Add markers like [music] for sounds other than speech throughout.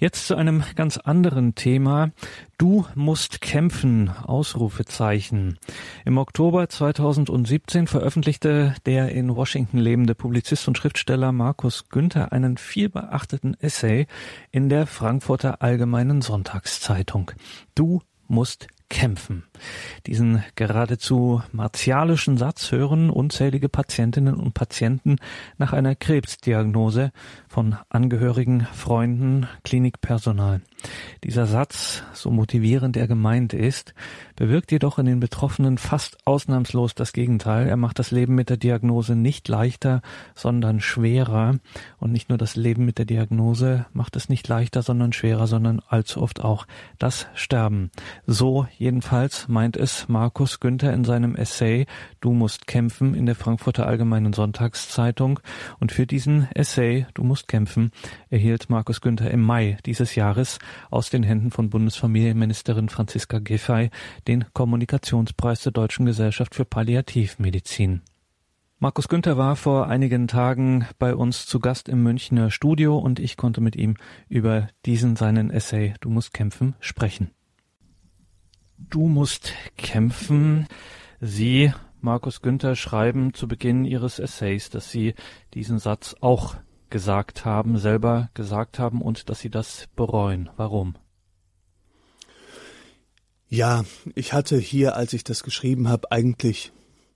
Jetzt zu einem ganz anderen Thema. Du musst kämpfen, Ausrufezeichen. Im Oktober 2017 veröffentlichte der in Washington lebende Publizist und Schriftsteller Markus Günther einen vielbeachteten Essay in der Frankfurter Allgemeinen Sonntagszeitung. Du musst kämpfen. Diesen geradezu martialischen Satz hören unzählige Patientinnen und Patienten nach einer Krebsdiagnose von Angehörigen, Freunden, Klinikpersonal. Dieser Satz, so motivierend er gemeint ist, bewirkt jedoch in den Betroffenen fast ausnahmslos das Gegenteil. Er macht das Leben mit der Diagnose nicht leichter, sondern schwerer. Und nicht nur das Leben mit der Diagnose macht es nicht leichter, sondern schwerer, sondern allzu oft auch das Sterben. So jedenfalls meint es Markus Günther in seinem Essay Du musst kämpfen in der Frankfurter Allgemeinen Sonntagszeitung. Und für diesen Essay Du musst kämpfen erhielt Markus Günther im Mai dieses Jahres aus den Händen von Bundesfamilienministerin Franziska Giffey den Kommunikationspreis der Deutschen Gesellschaft für Palliativmedizin. Markus Günther war vor einigen Tagen bei uns zu Gast im Münchner Studio und ich konnte mit ihm über diesen seinen Essay Du musst kämpfen sprechen. Du musst kämpfen. Sie, Markus Günther, schreiben zu Beginn Ihres Essays, dass Sie diesen Satz auch gesagt haben, selber gesagt haben und dass Sie das bereuen. Warum? Ja, ich hatte hier, als ich das geschrieben habe, eigentlich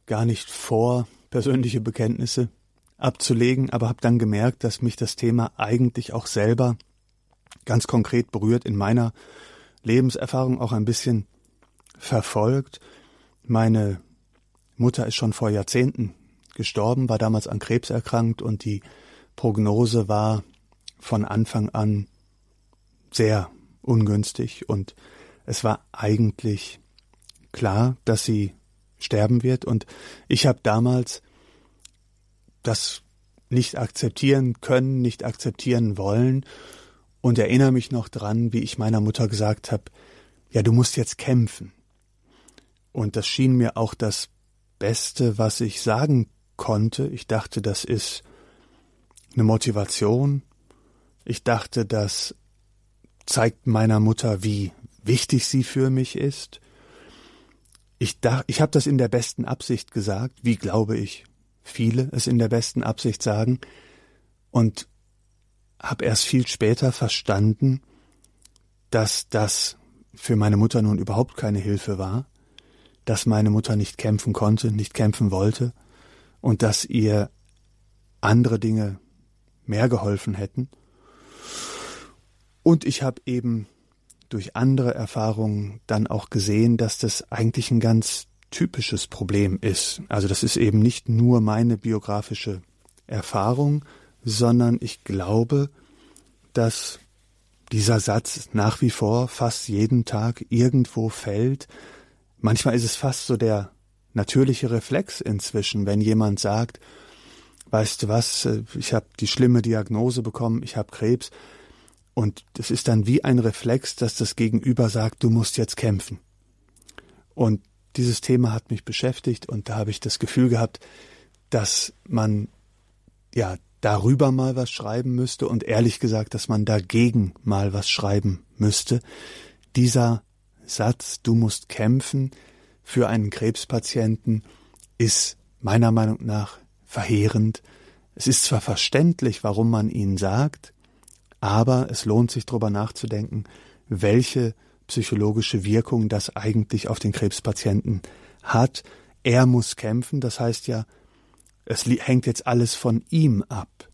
gar nicht vor, persönliche Bekenntnisse abzulegen, aber habe dann gemerkt, dass mich das Thema eigentlich auch selber ganz konkret berührt, in meiner Lebenserfahrung auch ein bisschen verfolgt. Meine Mutter ist schon vor Jahrzehnten gestorben, war damals an Krebs erkrankt und die Prognose war von Anfang an sehr ungünstig und es war eigentlich klar, dass sie sterben wird und ich habe damals das nicht akzeptieren können, nicht akzeptieren wollen und erinnere mich noch dran, wie ich meiner Mutter gesagt habe, ja, du musst jetzt kämpfen. Und das schien mir auch das Beste, was ich sagen konnte. Ich dachte, das ist eine Motivation. Ich dachte, das zeigt meiner Mutter, wie wichtig sie für mich ist. Ich, dach, ich habe das in der besten Absicht gesagt, wie glaube ich, viele es in der besten Absicht sagen, und habe erst viel später verstanden, dass das für meine Mutter nun überhaupt keine Hilfe war, dass meine Mutter nicht kämpfen konnte, nicht kämpfen wollte und dass ihr andere Dinge mehr geholfen hätten. Und ich habe eben durch andere Erfahrungen dann auch gesehen, dass das eigentlich ein ganz typisches Problem ist. Also das ist eben nicht nur meine biografische Erfahrung, sondern ich glaube, dass dieser Satz nach wie vor fast jeden Tag irgendwo fällt. Manchmal ist es fast so der natürliche Reflex inzwischen, wenn jemand sagt, weißt du was, äh, ich habe die schlimme Diagnose bekommen, ich habe Krebs, und es ist dann wie ein Reflex, dass das Gegenüber sagt, du musst jetzt kämpfen. Und dieses Thema hat mich beschäftigt und da habe ich das Gefühl gehabt, dass man ja darüber mal was schreiben müsste und ehrlich gesagt, dass man dagegen mal was schreiben müsste. Dieser Satz, du musst kämpfen für einen Krebspatienten, ist meiner Meinung nach verheerend. Es ist zwar verständlich, warum man ihn sagt, aber es lohnt sich darüber nachzudenken, welche psychologische Wirkung das eigentlich auf den Krebspatienten hat. Er muss kämpfen, das heißt ja, es hängt jetzt alles von ihm ab.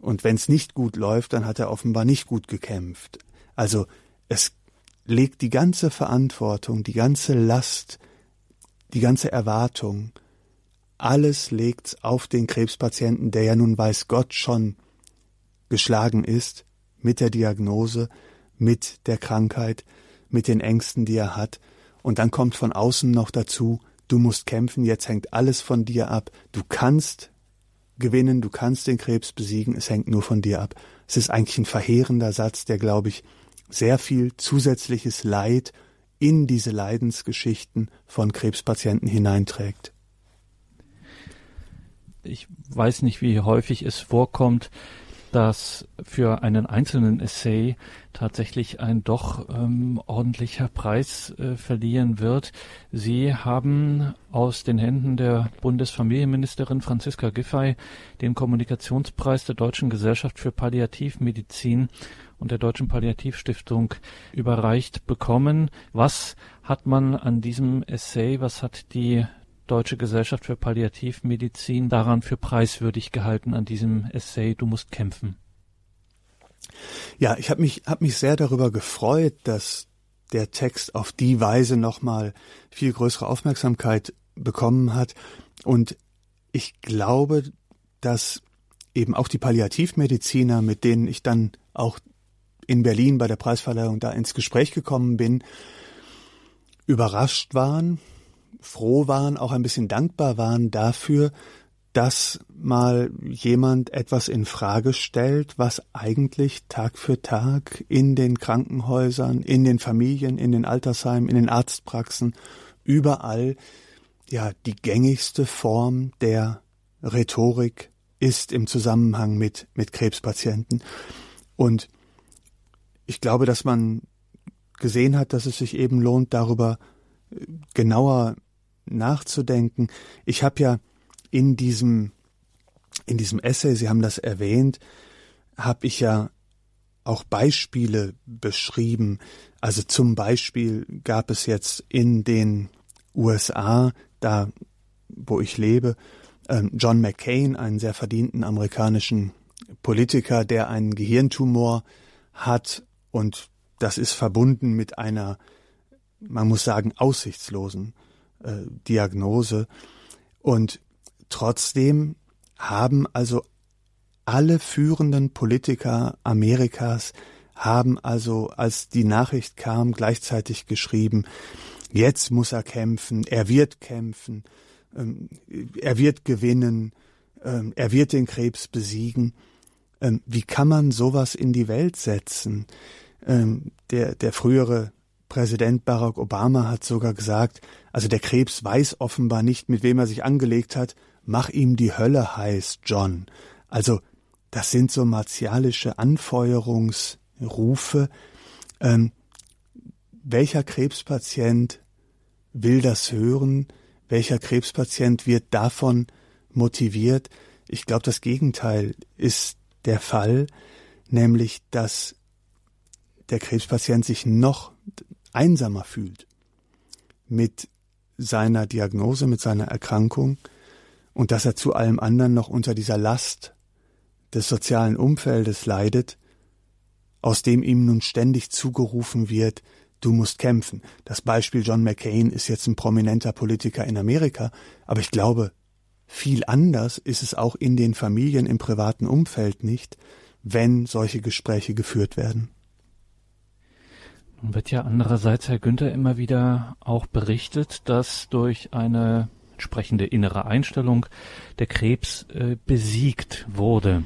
Und wenn es nicht gut läuft, dann hat er offenbar nicht gut gekämpft. Also es legt die ganze Verantwortung, die ganze Last, die ganze Erwartung, alles legt's auf den Krebspatienten, der ja nun weiß Gott schon geschlagen ist mit der Diagnose, mit der Krankheit, mit den Ängsten, die er hat, und dann kommt von außen noch dazu, du musst kämpfen, jetzt hängt alles von dir ab, du kannst gewinnen, du kannst den Krebs besiegen, es hängt nur von dir ab. Es ist eigentlich ein verheerender Satz, der, glaube ich, sehr viel zusätzliches Leid in diese Leidensgeschichten von Krebspatienten Ich weiß nicht, wie häufig es vorkommt, dass für einen einzelnen Essay tatsächlich ein doch ähm, ordentlicher Preis äh, verliehen wird. Sie haben aus den Händen der Bundesfamilienministerin Franziska Giffey den Kommunikationspreis der Deutschen Gesellschaft für Palliativmedizin und der Deutschen Palliativstiftung überreicht bekommen. Was hat man an diesem Essay, was hat die Deutsche Gesellschaft für Palliativmedizin daran für preiswürdig gehalten an diesem Essay Du musst kämpfen? Ja, ich habe mich hab mich sehr darüber gefreut, dass der Text auf die Weise nochmal viel größere Aufmerksamkeit bekommen hat und ich glaube, dass eben auch die Palliativmediziner, mit denen ich dann auch in Berlin bei der Preisverleihung da ins Gespräch gekommen bin, überrascht waren, froh waren, auch ein bisschen dankbar waren dafür, dass mal jemand etwas in Frage stellt, was eigentlich Tag für Tag in den Krankenhäusern, in den Familien, in den Altersheimen, in den Arztpraxen, überall ja die gängigste Form der Rhetorik ist im Zusammenhang mit mit Krebspatienten. Und ich glaube, dass man gesehen hat, dass es sich eben lohnt, darüber genauer nachzudenken. Ich habe ja in diesem in diesem Essay, Sie haben das erwähnt, habe ich ja auch Beispiele beschrieben. Also zum Beispiel gab es jetzt in den USA, da wo ich lebe, ähm, John McCain, einen sehr verdienten amerikanischen Politiker, der einen Gehirntumor hat und das ist verbunden mit einer, man muss sagen, aussichtslosen äh, Diagnose. Und trotzdem haben also alle führenden Politiker Amerikas haben also, als die Nachricht kam, gleichzeitig geschrieben, jetzt muss er kämpfen, er wird kämpfen, ähm, er wird gewinnen, ähm, er wird den Krebs besiegen. Ähm, wie kann man sowas in die Welt setzen? Ähm, der, der frühere Präsident Barack Obama hat sogar gesagt, also der Krebs weiß offenbar nicht, mit wem er sich angelegt hat, mach ihm die Hölle heiß, John. Also das sind so martialische Anfeuerungsrufe. Ähm, welcher Krebspatient will das hören? Welcher Krebspatient wird davon motiviert? Ich glaube, das Gegenteil ist der Fall, nämlich dass der Krebspatient sich noch einsamer fühlt mit seiner Diagnose, mit seiner Erkrankung und dass er zu allem anderen noch unter dieser Last des sozialen Umfeldes leidet, aus dem ihm nun ständig zugerufen wird, du musst kämpfen. Das Beispiel John McCain ist jetzt ein prominenter Politiker in Amerika, aber ich glaube, viel anders ist es auch in den Familien im privaten Umfeld nicht, wenn solche Gespräche geführt werden. Nun wird ja andererseits, Herr Günther, immer wieder auch berichtet, dass durch eine entsprechende innere Einstellung der Krebs äh, besiegt wurde.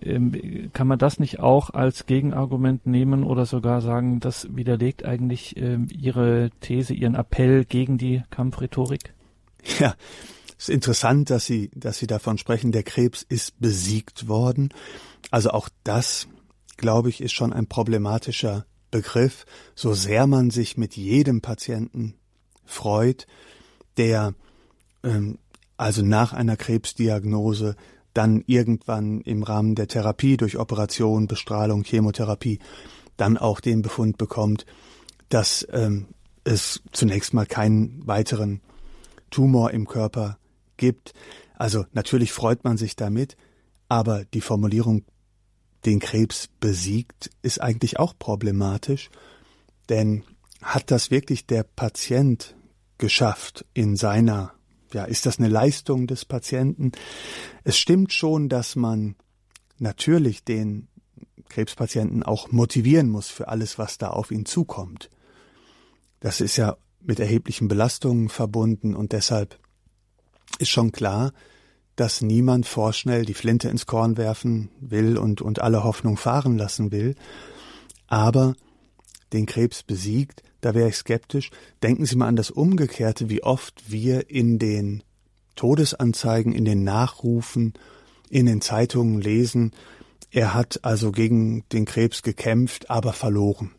Ähm, kann man das nicht auch als Gegenargument nehmen oder sogar sagen, das widerlegt eigentlich äh, Ihre These, Ihren Appell gegen die Kampfrhetorik? Ja, es ist interessant, dass Sie, dass Sie davon sprechen, der Krebs ist besiegt worden. Also auch das, glaube ich, ist schon ein problematischer Begriff, so sehr man sich mit jedem Patienten freut, der ähm, also nach einer Krebsdiagnose dann irgendwann im Rahmen der Therapie durch Operation, Bestrahlung, Chemotherapie dann auch den Befund bekommt, dass ähm, es zunächst mal keinen weiteren Tumor im Körper gibt. Also natürlich freut man sich damit, aber die Formulierung den Krebs besiegt, ist eigentlich auch problematisch, denn hat das wirklich der Patient geschafft in seiner, ja, ist das eine Leistung des Patienten? Es stimmt schon, dass man natürlich den Krebspatienten auch motivieren muss für alles, was da auf ihn zukommt. Das ist ja mit erheblichen Belastungen verbunden und deshalb ist schon klar, dass niemand vorschnell die Flinte ins Korn werfen will und, und alle Hoffnung fahren lassen will. Aber den Krebs besiegt, da wäre ich skeptisch. Denken Sie mal an das Umgekehrte, wie oft wir in den Todesanzeigen, in den Nachrufen, in den Zeitungen lesen, Er hat also gegen den Krebs gekämpft, aber verloren.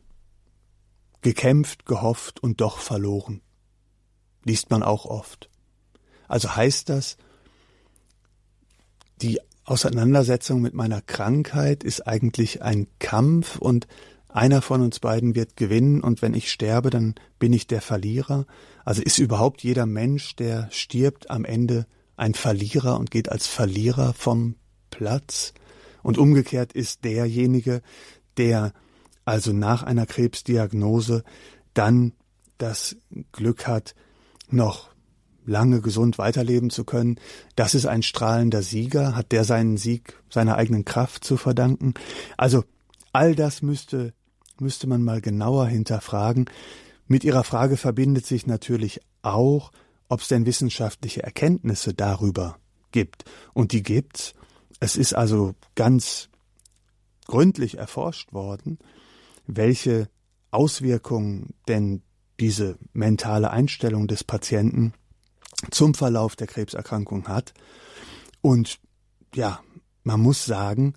Gekämpft, gehofft und doch verloren. Liest man auch oft. Also heißt das, die Auseinandersetzung mit meiner Krankheit ist eigentlich ein Kampf und einer von uns beiden wird gewinnen und wenn ich sterbe, dann bin ich der Verlierer. Also ist überhaupt jeder Mensch, der stirbt, am Ende ein Verlierer und geht als Verlierer vom Platz? Und umgekehrt ist derjenige, der also nach einer Krebsdiagnose dann das Glück hat, noch lange gesund weiterleben zu können, das ist ein strahlender Sieger, hat der seinen Sieg seiner eigenen Kraft zu verdanken. Also all das müsste müsste man mal genauer hinterfragen. Mit Ihrer Frage verbindet sich natürlich auch, ob es denn wissenschaftliche Erkenntnisse darüber gibt. Und die gibt's. Es ist also ganz gründlich erforscht worden, welche Auswirkungen denn diese mentale Einstellung des Patienten zum Verlauf der Krebserkrankung hat. Und ja, man muss sagen,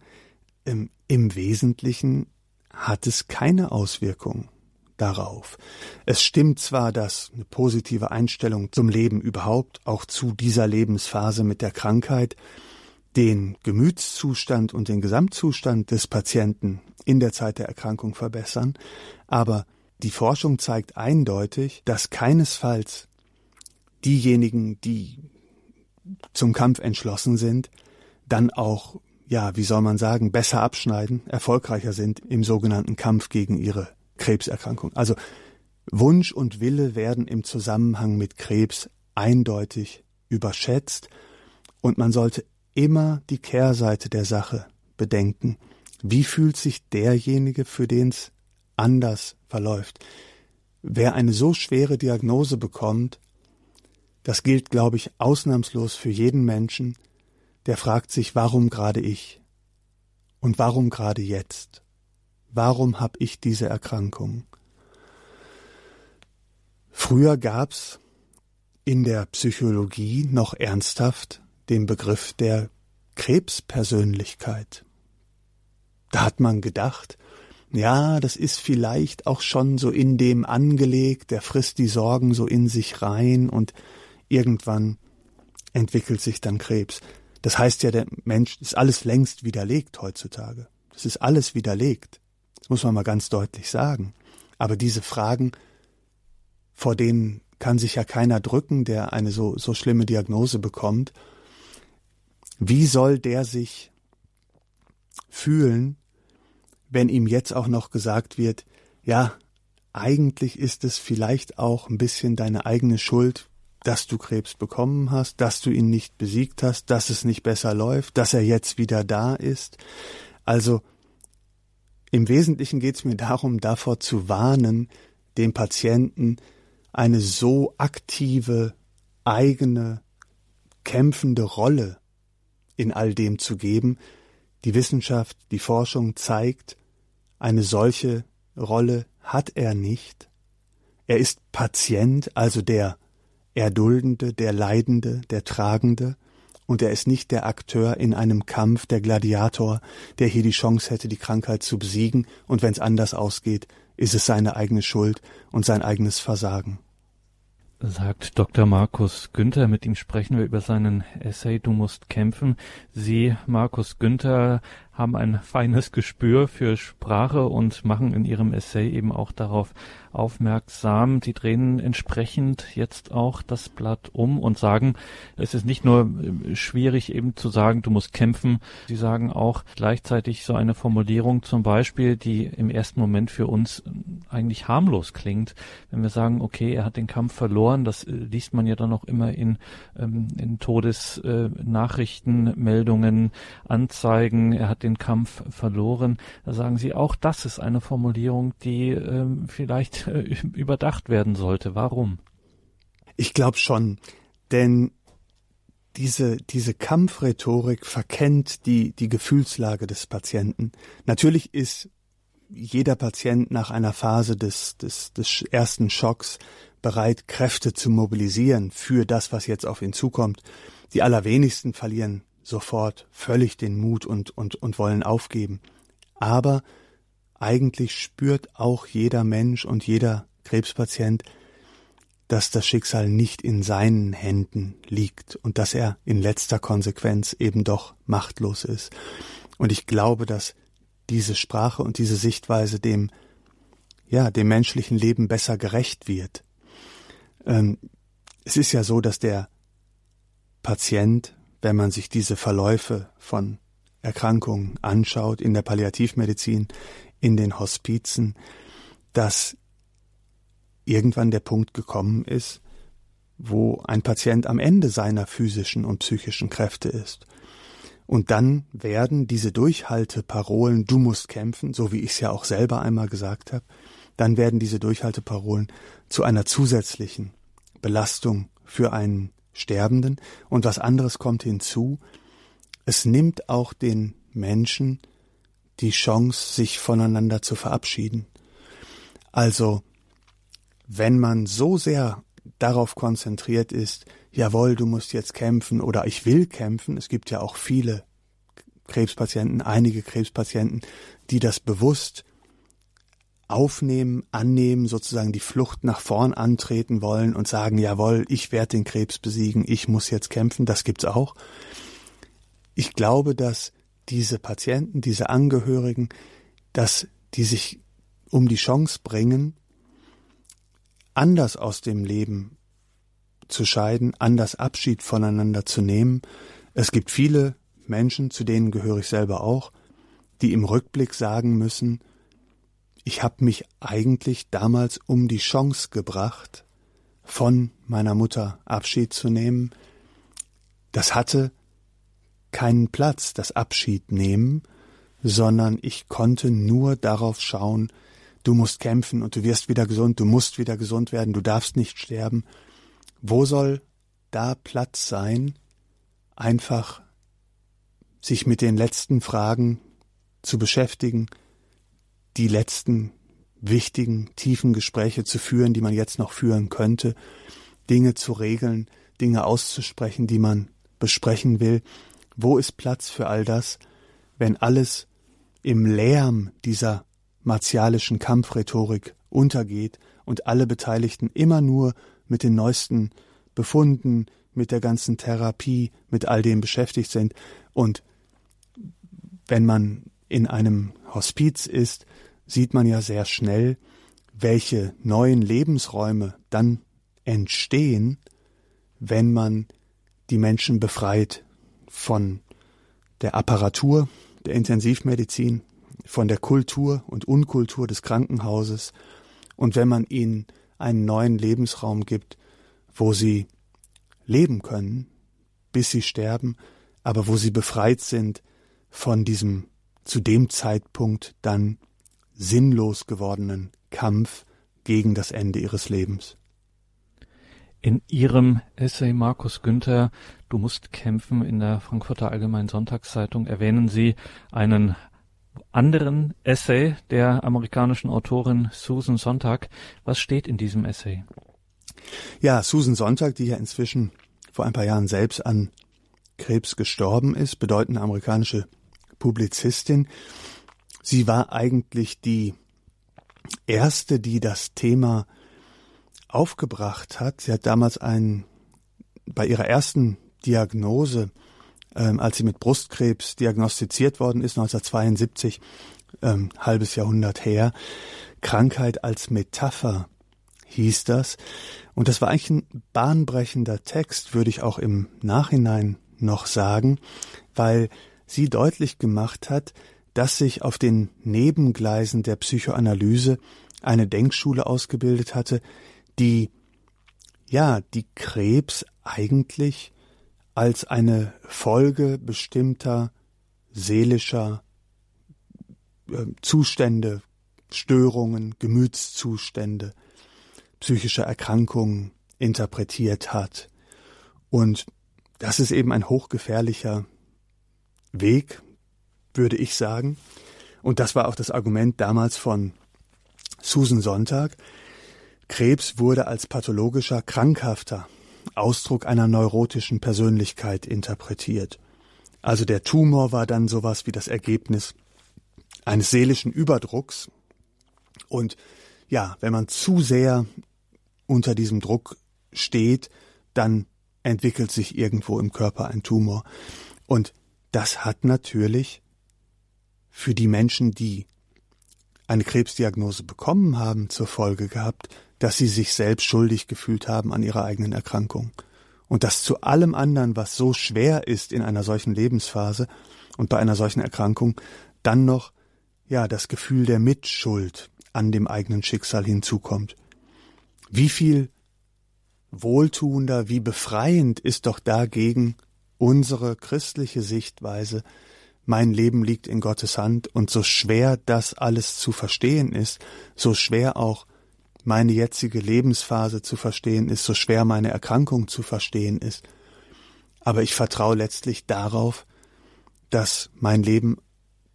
im, im Wesentlichen hat es keine Auswirkung darauf. Es stimmt zwar, dass eine positive Einstellung zum Leben überhaupt, auch zu dieser Lebensphase mit der Krankheit, den Gemütszustand und den Gesamtzustand des Patienten in der Zeit der Erkrankung verbessern, aber die Forschung zeigt eindeutig, dass keinesfalls diejenigen, die zum Kampf entschlossen sind, dann auch ja, wie soll man sagen, besser abschneiden, erfolgreicher sind im sogenannten Kampf gegen ihre Krebserkrankung. Also Wunsch und Wille werden im Zusammenhang mit Krebs eindeutig überschätzt und man sollte immer die Kehrseite der Sache bedenken. Wie fühlt sich derjenige, für den es anders verläuft? Wer eine so schwere Diagnose bekommt, das gilt, glaube ich, ausnahmslos für jeden Menschen, der fragt sich, warum gerade ich? Und warum gerade jetzt? Warum habe ich diese Erkrankung? Früher gab's in der Psychologie noch ernsthaft den Begriff der Krebspersönlichkeit. Da hat man gedacht, ja, das ist vielleicht auch schon so in dem angelegt, der frisst die Sorgen so in sich rein und irgendwann entwickelt sich dann Krebs. Das heißt ja, der Mensch ist alles längst widerlegt heutzutage. Das ist alles widerlegt. Das muss man mal ganz deutlich sagen. Aber diese Fragen, vor denen kann sich ja keiner drücken, der eine so, so schlimme Diagnose bekommt. Wie soll der sich fühlen, wenn ihm jetzt auch noch gesagt wird, ja, eigentlich ist es vielleicht auch ein bisschen deine eigene Schuld, dass du Krebs bekommen hast, dass du ihn nicht besiegt hast, dass es nicht besser läuft, dass er jetzt wieder da ist. Also im Wesentlichen geht es mir darum, davor zu warnen, dem Patienten eine so aktive, eigene, kämpfende Rolle in all dem zu geben. Die Wissenschaft, die Forschung zeigt, eine solche Rolle hat er nicht. Er ist Patient, also der Erduldende, der Leidende, der Tragende, und er ist nicht der Akteur in einem Kampf, der Gladiator, der hier die Chance hätte, die Krankheit zu besiegen, und wenn es anders ausgeht, ist es seine eigene Schuld und sein eigenes Versagen. Sagt Dr. Markus Günther, mit ihm sprechen wir über seinen Essay Du musst kämpfen. Sie, Markus Günther, haben ein feines Gespür für Sprache und machen in ihrem Essay eben auch darauf aufmerksam. Sie drehen entsprechend jetzt auch das Blatt um und sagen, es ist nicht nur äh, schwierig eben zu sagen, du musst kämpfen. Sie sagen auch gleichzeitig so eine Formulierung zum Beispiel, die im ersten Moment für uns eigentlich harmlos klingt. Wenn wir sagen, okay, er hat den Kampf verloren, das äh, liest man ja dann auch immer in, ähm, in Todesnachrichten, Meldungen, Anzeigen, er hat den den Kampf verloren. Da sagen Sie, auch das ist eine Formulierung, die ähm, vielleicht [laughs] äh, überdacht werden sollte. Warum? Ich glaube schon, denn diese, diese Kampfrhetorik verkennt die, die Gefühlslage des Patienten. Natürlich ist jeder Patient nach einer Phase des, des, des ersten Schocks bereit, Kräfte zu mobilisieren für das, was jetzt auf ihn zukommt. Die allerwenigsten verlieren sofort völlig den Mut und, und, und wollen aufgeben. Aber eigentlich spürt auch jeder Mensch und jeder Krebspatient, dass das Schicksal nicht in seinen Händen liegt und dass er in letzter Konsequenz eben doch machtlos ist. Und ich glaube, dass diese Sprache und diese Sichtweise dem, ja, dem menschlichen Leben besser gerecht wird. Ähm, es ist ja so, dass der Patient, wenn man sich diese Verläufe von Erkrankungen anschaut in der Palliativmedizin, in den Hospizen, dass irgendwann der Punkt gekommen ist, wo ein Patient am Ende seiner physischen und psychischen Kräfte ist. Und dann werden diese Durchhalteparolen, du musst kämpfen, so wie ich es ja auch selber einmal gesagt habe, dann werden diese Durchhalteparolen zu einer zusätzlichen Belastung für einen Sterbenden. Und was anderes kommt hinzu, es nimmt auch den Menschen die Chance, sich voneinander zu verabschieden. Also, wenn man so sehr darauf konzentriert ist, jawohl, du musst jetzt kämpfen oder ich will kämpfen, es gibt ja auch viele Krebspatienten, einige Krebspatienten, die das bewusst aufnehmen, annehmen, sozusagen die Flucht nach vorn antreten wollen und sagen, jawohl, ich werde den Krebs besiegen, ich muss jetzt kämpfen, das gibt's auch. Ich glaube, dass diese Patienten, diese Angehörigen, dass die sich um die Chance bringen, anders aus dem Leben zu scheiden, anders Abschied voneinander zu nehmen. Es gibt viele Menschen, zu denen gehöre ich selber auch, die im Rückblick sagen müssen, ich habe mich eigentlich damals um die Chance gebracht, von meiner Mutter Abschied zu nehmen. Das hatte keinen Platz, das Abschied nehmen, sondern ich konnte nur darauf schauen, du musst kämpfen und du wirst wieder gesund, du musst wieder gesund werden, du darfst nicht sterben. Wo soll da Platz sein, einfach sich mit den letzten Fragen zu beschäftigen, die letzten wichtigen, tiefen Gespräche zu führen, die man jetzt noch führen könnte, Dinge zu regeln, Dinge auszusprechen, die man besprechen will. Wo ist Platz für all das, wenn alles im Lärm dieser martialischen Kampfrhetorik untergeht und alle Beteiligten immer nur mit den neuesten Befunden, mit der ganzen Therapie, mit all dem beschäftigt sind. Und wenn man in einem Hospiz ist, sieht man ja sehr schnell, welche neuen Lebensräume dann entstehen, wenn man die Menschen befreit von der Apparatur der Intensivmedizin, von der Kultur und Unkultur des Krankenhauses. Und wenn man ihnen einen neuen Lebensraum gibt, wo sie leben können, bis sie sterben, aber wo sie befreit sind von diesem zu dem Zeitpunkt dann sinnlos gewordenen Kampf gegen das Ende ihres Lebens. In Ihrem Essay Markus Günther, Du musst kämpfen in der Frankfurter Allgemeinen Sonntagszeitung erwähnen Sie einen anderen Essay der amerikanischen Autorin Susan Sontag. Was steht in diesem Essay? Ja, Susan Sontag, die ja inzwischen vor ein paar Jahren selbst an Krebs gestorben ist, bedeutende amerikanische Publizistin, Sie war eigentlich die erste, die das Thema aufgebracht hat. Sie hat damals ein, bei ihrer ersten Diagnose, ähm, als sie mit Brustkrebs diagnostiziert worden ist, 1972, ähm, halbes Jahrhundert her, Krankheit als Metapher hieß das. Und das war eigentlich ein bahnbrechender Text, würde ich auch im Nachhinein noch sagen, weil sie deutlich gemacht hat, dass sich auf den Nebengleisen der Psychoanalyse eine Denkschule ausgebildet hatte, die ja, die Krebs eigentlich als eine Folge bestimmter seelischer äh, Zustände, Störungen, Gemütszustände, psychischer Erkrankungen interpretiert hat. Und das ist eben ein hochgefährlicher Weg, würde ich sagen. Und das war auch das Argument damals von Susan Sonntag. Krebs wurde als pathologischer, krankhafter Ausdruck einer neurotischen Persönlichkeit interpretiert. Also der Tumor war dann sowas wie das Ergebnis eines seelischen Überdrucks. Und ja, wenn man zu sehr unter diesem Druck steht, dann entwickelt sich irgendwo im Körper ein Tumor. Und das hat natürlich für die Menschen, die eine Krebsdiagnose bekommen haben, zur Folge gehabt, dass sie sich selbst schuldig gefühlt haben an ihrer eigenen Erkrankung. Und dass zu allem anderen, was so schwer ist in einer solchen Lebensphase und bei einer solchen Erkrankung, dann noch, ja, das Gefühl der Mitschuld an dem eigenen Schicksal hinzukommt. Wie viel wohltuender, wie befreiend ist doch dagegen unsere christliche Sichtweise, mein Leben liegt in Gottes Hand und so schwer das alles zu verstehen ist, so schwer auch meine jetzige Lebensphase zu verstehen ist, so schwer meine Erkrankung zu verstehen ist. Aber ich vertraue letztlich darauf, dass mein Leben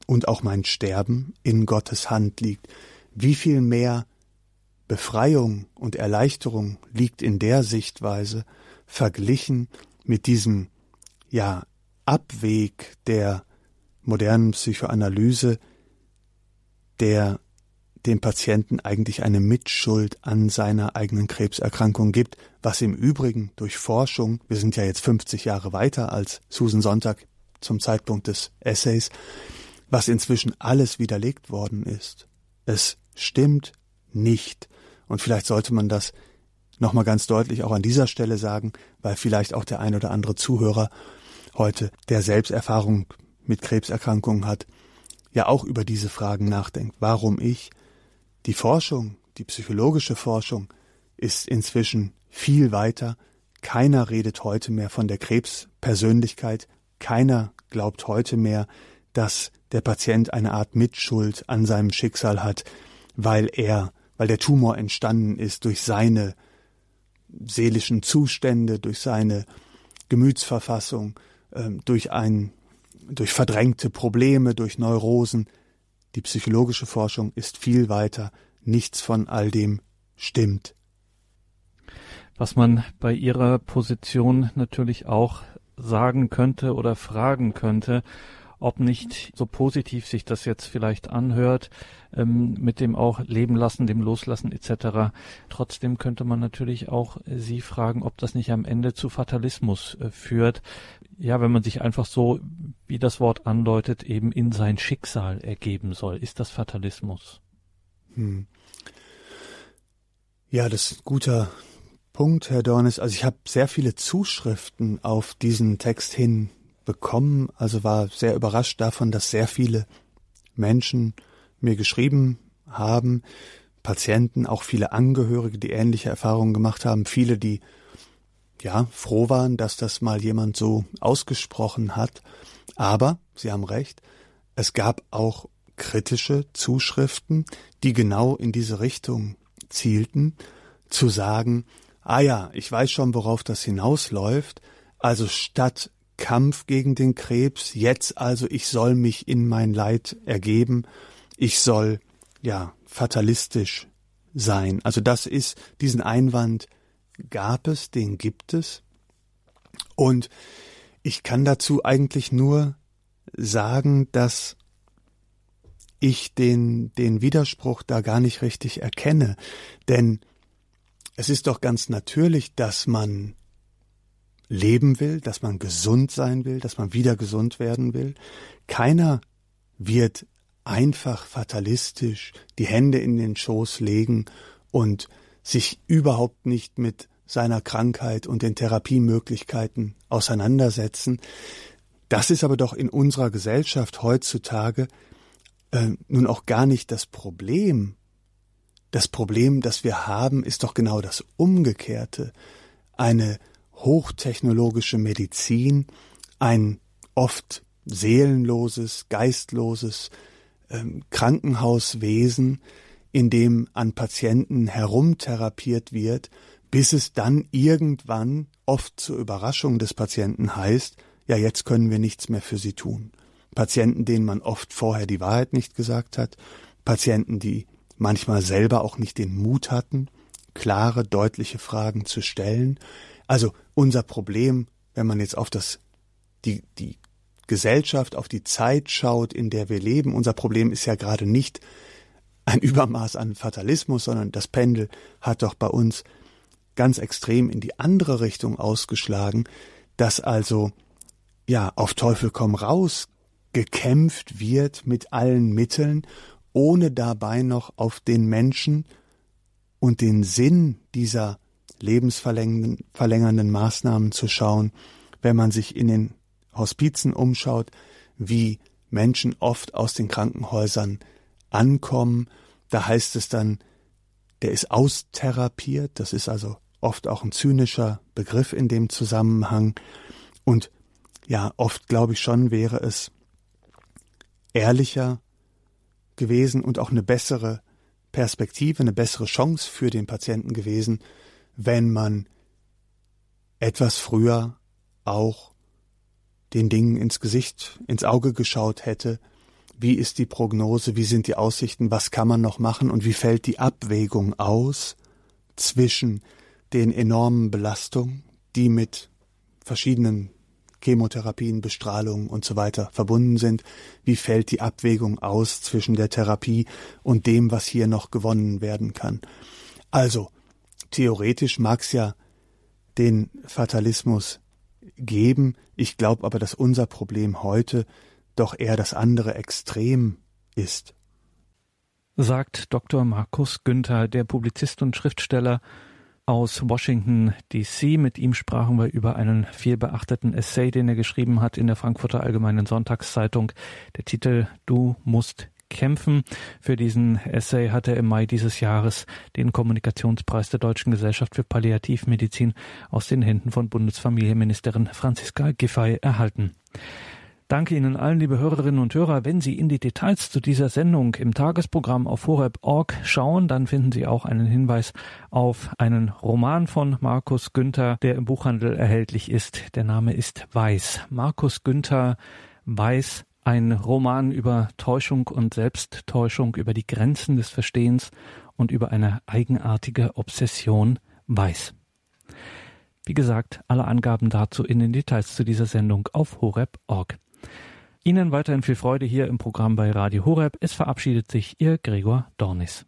und auch mein Sterben in Gottes Hand liegt. Wie viel mehr Befreiung und Erleichterung liegt in der Sichtweise verglichen mit diesem ja Abweg der modernen Psychoanalyse, der dem Patienten eigentlich eine Mitschuld an seiner eigenen Krebserkrankung gibt, was im Übrigen durch Forschung, wir sind ja jetzt 50 Jahre weiter als Susan Sonntag zum Zeitpunkt des Essays, was inzwischen alles widerlegt worden ist. Es stimmt nicht. Und vielleicht sollte man das nochmal ganz deutlich auch an dieser Stelle sagen, weil vielleicht auch der ein oder andere Zuhörer heute, der Selbsterfahrung mit Krebserkrankungen hat, ja auch über diese Fragen nachdenkt. Warum ich? Die Forschung, die psychologische Forschung ist inzwischen viel weiter. Keiner redet heute mehr von der Krebspersönlichkeit. Keiner glaubt heute mehr, dass der Patient eine Art Mitschuld an seinem Schicksal hat, weil er, weil der Tumor entstanden ist durch seine seelischen Zustände, durch seine Gemütsverfassung, ähm, durch ein durch verdrängte Probleme, durch Neurosen. Die psychologische Forschung ist viel weiter. Nichts von all dem stimmt. Was man bei Ihrer Position natürlich auch sagen könnte oder fragen könnte, ob nicht so positiv sich das jetzt vielleicht anhört, ähm, mit dem auch Leben lassen, dem Loslassen etc. Trotzdem könnte man natürlich auch Sie fragen, ob das nicht am Ende zu Fatalismus äh, führt. Ja, wenn man sich einfach so, wie das Wort andeutet, eben in sein Schicksal ergeben soll. Ist das Fatalismus? Hm. Ja, das ist ein guter Punkt, Herr Dornes. Also ich habe sehr viele Zuschriften auf diesen Text hin bekommen, also war sehr überrascht davon, dass sehr viele Menschen mir geschrieben haben, Patienten, auch viele Angehörige, die ähnliche Erfahrungen gemacht haben, viele, die ja froh waren, dass das mal jemand so ausgesprochen hat. Aber, Sie haben recht, es gab auch kritische Zuschriften, die genau in diese Richtung zielten, zu sagen, ah ja, ich weiß schon, worauf das hinausläuft, also statt Kampf gegen den Krebs, jetzt also ich soll mich in mein Leid ergeben, ich soll ja fatalistisch sein. Also das ist diesen Einwand gab es, den gibt es. Und ich kann dazu eigentlich nur sagen, dass ich den, den Widerspruch da gar nicht richtig erkenne. Denn es ist doch ganz natürlich, dass man leben will, dass man gesund sein will, dass man wieder gesund werden will. Keiner wird einfach fatalistisch die Hände in den Schoß legen und sich überhaupt nicht mit seiner Krankheit und den Therapiemöglichkeiten auseinandersetzen. Das ist aber doch in unserer Gesellschaft heutzutage äh, nun auch gar nicht das Problem. Das Problem, das wir haben, ist doch genau das Umgekehrte. Eine hochtechnologische Medizin, ein oft seelenloses, geistloses ähm, Krankenhauswesen, in dem an Patienten herumtherapiert wird, bis es dann irgendwann, oft zur Überraschung des Patienten heißt, ja, jetzt können wir nichts mehr für sie tun. Patienten, denen man oft vorher die Wahrheit nicht gesagt hat, Patienten, die manchmal selber auch nicht den Mut hatten, klare, deutliche Fragen zu stellen, also unser Problem, wenn man jetzt auf das, die, die Gesellschaft, auf die Zeit schaut, in der wir leben. Unser Problem ist ja gerade nicht ein Übermaß an Fatalismus, sondern das Pendel hat doch bei uns ganz extrem in die andere Richtung ausgeschlagen, dass also ja auf Teufel komm raus gekämpft wird mit allen Mitteln, ohne dabei noch auf den Menschen und den Sinn dieser lebensverlängernden Maßnahmen zu schauen, wenn man sich in den Hospizen umschaut, wie Menschen oft aus den Krankenhäusern ankommen. Da heißt es dann, der ist austherapiert, das ist also oft auch ein zynischer Begriff in dem Zusammenhang. Und ja, oft glaube ich schon wäre es ehrlicher gewesen und auch eine bessere Perspektive, eine bessere Chance für den Patienten gewesen, wenn man etwas früher auch den Dingen ins Gesicht, ins Auge geschaut hätte, wie ist die Prognose, wie sind die Aussichten, was kann man noch machen? Und wie fällt die Abwägung aus zwischen den enormen Belastungen, die mit verschiedenen Chemotherapien, Bestrahlungen und so weiter verbunden sind, wie fällt die Abwägung aus zwischen der Therapie und dem, was hier noch gewonnen werden kann. Also, theoretisch mag es ja den Fatalismus geben, ich glaube aber, dass unser Problem heute doch eher das andere Extrem ist. Sagt Dr. Markus Günther, der Publizist und Schriftsteller aus Washington DC. Mit ihm sprachen wir über einen vielbeachteten Essay, den er geschrieben hat in der Frankfurter Allgemeinen Sonntagszeitung. Der Titel Du musst kämpfen. Für diesen Essay hat er im Mai dieses Jahres den Kommunikationspreis der Deutschen Gesellschaft für Palliativmedizin aus den Händen von Bundesfamilienministerin Franziska Giffey erhalten. Danke Ihnen allen, liebe Hörerinnen und Hörer. Wenn Sie in die Details zu dieser Sendung im Tagesprogramm auf horeb.org schauen, dann finden Sie auch einen Hinweis auf einen Roman von Markus Günther, der im Buchhandel erhältlich ist. Der Name ist Weiß. Markus Günther Weiß, ein Roman über Täuschung und Selbsttäuschung, über die Grenzen des Verstehens und über eine eigenartige Obsession Weiß. Wie gesagt, alle Angaben dazu in den Details zu dieser Sendung auf horeb.org. Ihnen weiterhin viel Freude hier im Programm bei Radio Horeb. Es verabschiedet sich Ihr Gregor Dornis.